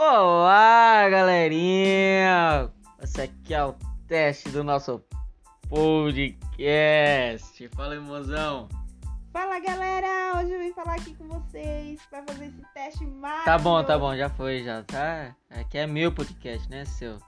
Olá, galerinha! Esse aqui é o teste do nosso podcast. Fala, irmãozão. Fala galera, hoje eu vim falar aqui com vocês para fazer esse teste mais. Tá bom, tá bom, já foi, já tá. Aqui é meu podcast, né, seu?